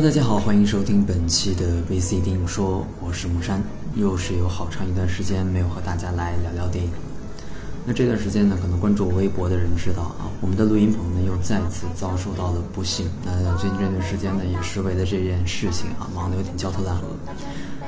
大家好，欢迎收听本期的 VC 电影说，我是木山，又是有好长一段时间没有和大家来聊聊电影。那这段时间呢，可能关注我微博的人知道啊，我们的录音棚呢又再次遭受到了不幸。那最近这段时间呢，也是为了这件事情啊，忙得有点焦头烂额。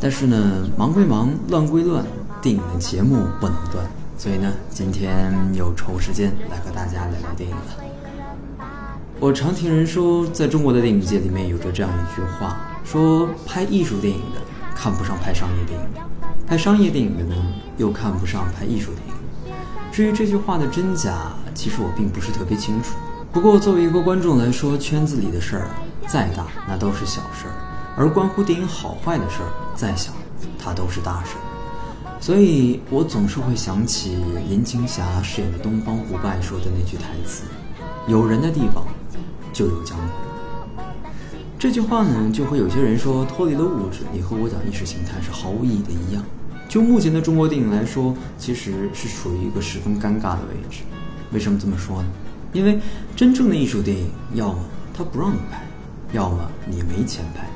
但是呢，忙归忙，乱归乱，电影的节目不能断，所以呢，今天又抽时间来和大家聊聊电影了。我常听人说，在中国的电影界里面有着这样一句话，说拍艺术电影的看不上拍商业电影，拍商业电影的呢又看不上拍艺术电影。至于这句话的真假，其实我并不是特别清楚。不过作为一个观众来说，圈子里的事儿再大，那都是小事儿；而关乎电影好坏的事儿再小，它都是大事。所以我总是会想起林青霞饰演的东方不败说的那句台词：“有人的地方。”就有江湖。这句话呢，就和有些人说脱离了物质，你和我讲意识形态是毫无意义的一样。就目前的中国电影来说，其实是处于一个十分尴尬的位置。为什么这么说呢？因为真正的艺术电影，要么他不让你拍，要么你没钱拍。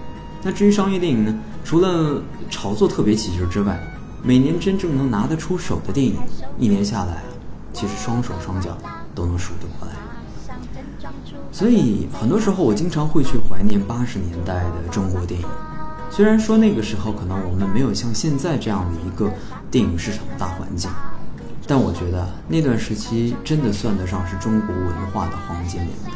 那至于商业电影呢？除了炒作特别起劲之外，每年真正能拿得出手的电影，一年下来，其实双手双脚都能数得过来。所以很多时候，我经常会去怀念八十年代的中国电影。虽然说那个时候可能我们没有像现在这样的一个电影市场的大环境，但我觉得那段时期真的算得上是中国文化的黄金年代。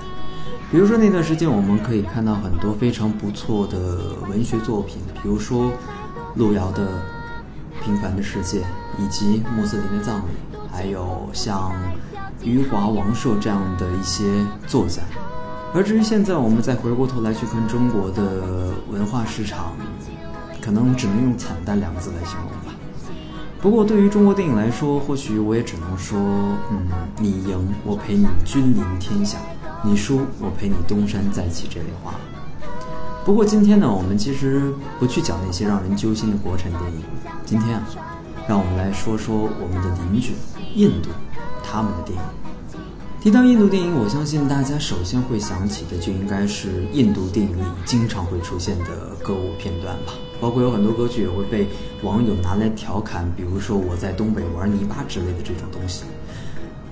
比如说那段时间，我们可以看到很多非常不错的文学作品，比如说路遥的《平凡的世界》，以及穆斯林的葬礼，还有像余华、王朔这样的一些作家。而至于现在，我们再回过头来去看中国的文化市场，可能只能用惨淡两个字来形容吧。不过对于中国电影来说，或许我也只能说，嗯，你赢我陪你君临天下，你输我陪你东山再起这类话。不过今天呢，我们其实不去讲那些让人揪心的国产电影。今天啊，让我们来说说我们的邻居印度，他们的电影。提到印度电影，我相信大家首先会想起的就应该是印度电影里经常会出现的歌舞片段吧，包括有很多歌曲也会被网友拿来调侃，比如说我在东北玩泥巴之类的这种东西。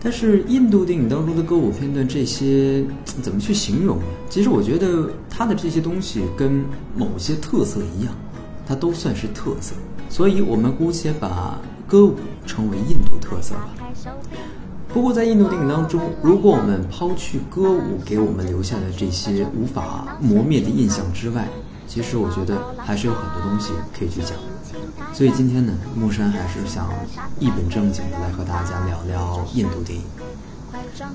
但是印度电影当中的歌舞片段，这些怎么去形容呢？其实我觉得它的这些东西跟某些特色一样，它都算是特色，所以我们姑且把歌舞称为印度特色吧。不过，在印度电影当中，如果我们抛去歌舞给我们留下的这些无法磨灭的印象之外，其实我觉得还是有很多东西可以去讲。所以今天呢，木山还是想一本正经的来和大家聊聊印度电影。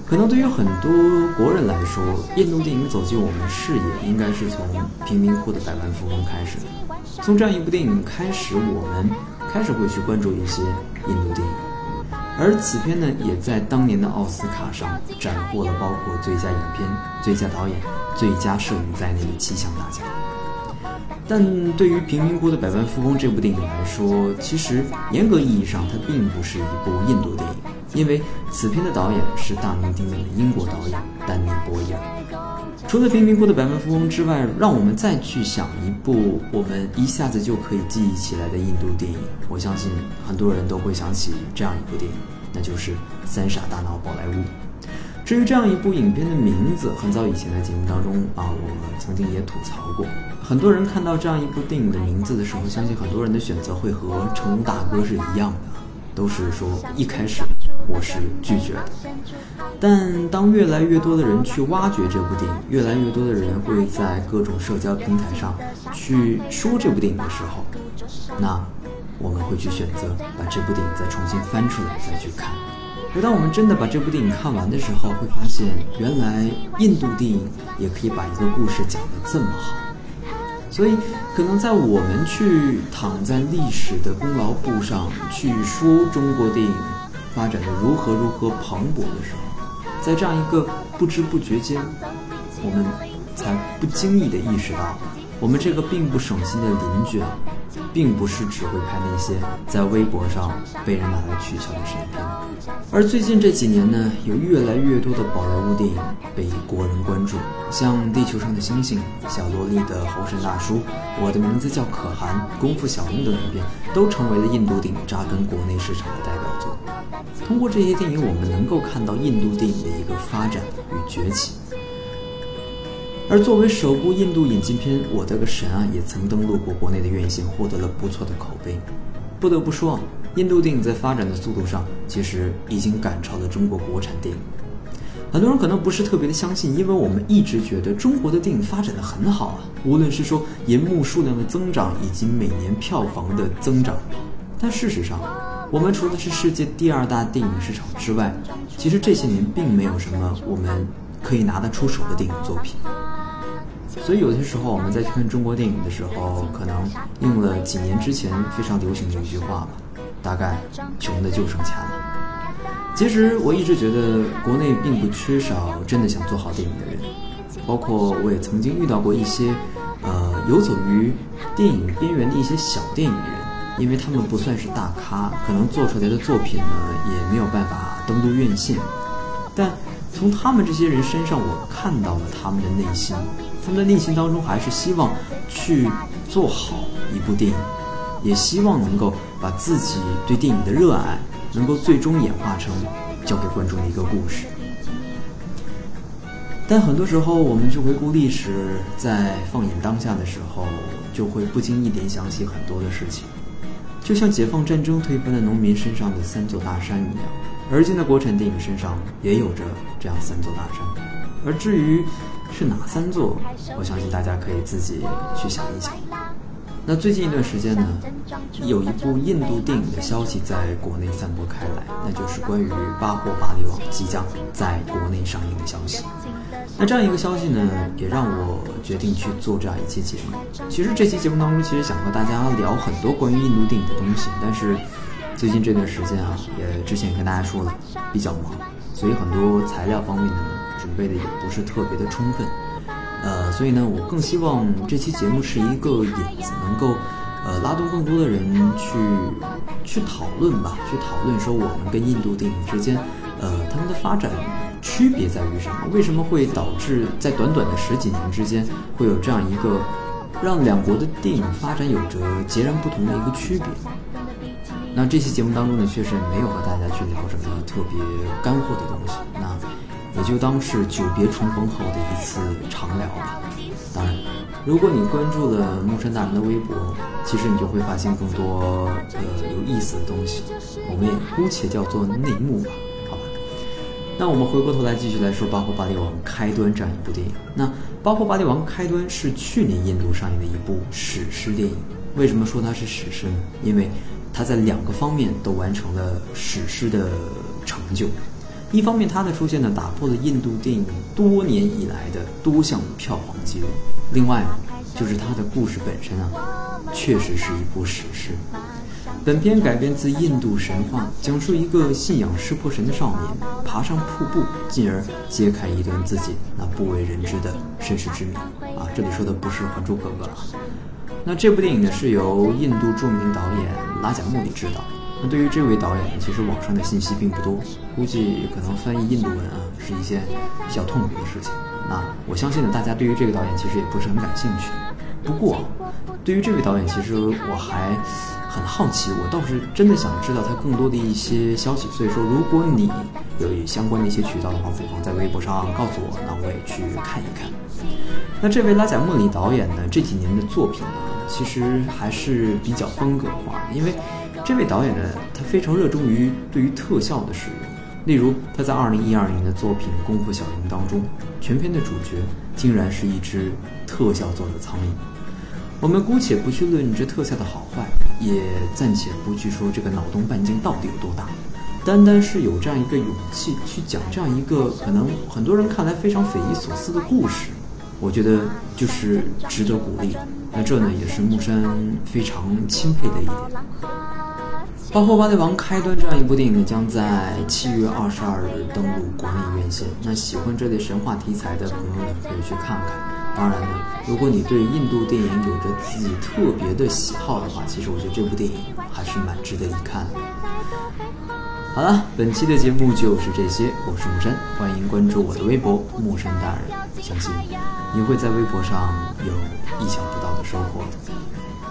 可能对于很多国人来说，印度电影走进我们视野，应该是从《贫民窟的百万富翁》开始的。从这样一部电影开始，我们开始会去关注一些印度电影。而此片呢，也在当年的奥斯卡上斩获了包括最佳影片、最佳导演、最佳摄影在内的七项大奖。但对于《贫民窟的百万富翁》这部电影来说，其实严格意义上它并不是一部印度电影，因为此片的导演是大名鼎鼎的英国导演丹尼·波伊尔。除了《贫民窟的百万富翁》之外，让我们再去想一部我们一下子就可以记忆起来的印度电影，我相信很多人都会想起这样一部电影，那就是《三傻大闹宝莱坞》。至于这样一部影片的名字，很早以前的节目当中啊，我们曾经也吐槽过。很多人看到这样一部电影的名字的时候，相信很多人的选择会和成龙大哥是一样的，都是说一开始我是拒绝的。但当越来越多的人去挖掘这部电影，越来越多的人会在各种社交平台上去说这部电影的时候，那我们会去选择把这部电影再重新翻出来再去看。而当我们真的把这部电影看完的时候，会发现原来印度电影也可以把一个故事讲得这么好。所以，可能在我们去躺在历史的功劳簿上去说中国电影发展的如何如何蓬勃的时候，在这样一个不知不觉间，我们才不经意地意识到，我们这个并不省心的邻居，并不是只会拍那些在微博上被人拿来取笑的神片，而最近这几年呢，有越来越多的宝莱坞电影被国人关注，像《地球上的星星》、小萝莉的猴神大叔、我的名字叫可汗、功夫小鹰等影片，都成为了印度电影扎根国内市场的代表作。通过这些电影，我们能够看到印度电影的一个发展与崛起。而作为首部印度引进片，《我的个神啊》也曾登陆过国内的院线，获得了不错的口碑。不得不说，印度电影在发展的速度上，其实已经赶超了中国国产电影。很多人可能不是特别的相信，因为我们一直觉得中国的电影发展的很好啊，无论是说银幕数量的增长，以及每年票房的增长。但事实上，我们除了是世界第二大电影市场之外，其实这些年并没有什么我们可以拿得出手的电影作品。所以有些时候我们在去看中国电影的时候，可能应了几年之前非常流行的一句话吧，大概穷的就剩钱了。其实我一直觉得国内并不缺少真的想做好电影的人，包括我也曾经遇到过一些，呃，游走于电影边缘的一些小电影人，因为他们不算是大咖，可能做出来的作品呢也没有办法登陆院线，但从他们这些人身上，我看到了他们的内心。他们的内心当中还是希望去做好一部电影，也希望能够把自己对电影的热爱能够最终演化成交给观众的一个故事。但很多时候，我们去回顾历史，在放眼当下的时候，就会不经意联想起很多的事情，就像解放战争推翻了农民身上的三座大山一样，而今的国产电影身上也有着这样三座大山。而至于，是哪三座？我相信大家可以自己去想一想。那最近一段时间呢，有一部印度电影的消息在国内散播开来，那就是关于《巴霍巴利王》即将在国内上映的消息。那这样一个消息呢，也让我决定去做这样一期节目。其实这期节目当中，其实想和大家聊很多关于印度电影的东西，但是最近这段时间啊，也之前也跟大家说了，比较忙，所以很多材料方面呢。准备的也不是特别的充分，呃，所以呢，我更希望这期节目是一个引子，能够，呃，拉动更多的人去去讨论吧，去讨论说我们跟印度电影之间，呃，他们的发展区别在于什么？为什么会导致在短短的十几年之间会有这样一个让两国的电影发展有着截然不同的一个区别？那这期节目当中呢，确实没有和大家去聊什么特别干货的东西，那。也就当是久别重逢后的一次长聊吧。当然，如果你关注了木山大人的微博，其实你就会发现更多呃有意思的东西。我们也姑且叫做内幕吧，好吧。那我们回过头来继续来说《巴霍巴利王》开端这样一部电影。那《巴霍巴利王》开端是去年印度上映的一部史诗电影。为什么说它是史诗呢？因为它在两个方面都完成了史诗的成就。一方面，它的出现呢，打破了印度电影多年以来的多项票房记录；另外，就是它的故事本身啊，确实是一部史诗。本片改编自印度神话，讲述一个信仰湿婆神的少年爬上瀑布，进而揭开一段自己那不为人知的身世之谜。啊，这里说的不是《还珠格格》啊。那这部电影呢，是由印度著名导演拉贾穆里执导。那对于这位导演呢，其实网上的信息并不多，估计可能翻译印度文啊是一件比较痛苦的事情。那我相信呢，大家对于这个导演其实也不是很感兴趣。不过，对于这位导演，其实我还很好奇，我倒是真的想知道他更多的一些消息。所以说，如果你有相关的一些渠道的话，不妨在微博上告诉我，那我也去看一看。那这位拉贾莫里导演呢，这几年的作品呢，其实还是比较风格化的，因为。这位导演呢，他非常热衷于对于特效的使用。例如，他在二零一二年的作品《功夫小蝇》当中，全片的主角竟然是一只特效做的苍蝇。我们姑且不去论这特效的好坏，也暂且不去说这个脑洞半径到底有多大，单单是有这样一个勇气去讲这样一个可能很多人看来非常匪夷所思的故事，我觉得就是值得鼓励。那这呢，也是木山非常钦佩的一点。《包括巴利王》开端这样一部电影呢，将在七月二十二日登陆国内院线。那喜欢这类神话题材的朋友呢，可以去看看。当然呢，如果你对印度电影有着自己特别的喜好的话，其实我觉得这部电影还是蛮值得一看的。好了，本期的节目就是这些，我是木山，欢迎关注我的微博木山大人，相信你会在微博上有意想不到的收获。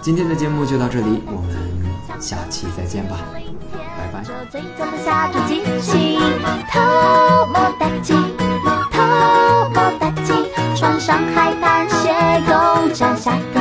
今天的节目就到这里，我们下期再见吧，拜拜。上海滩写够展现。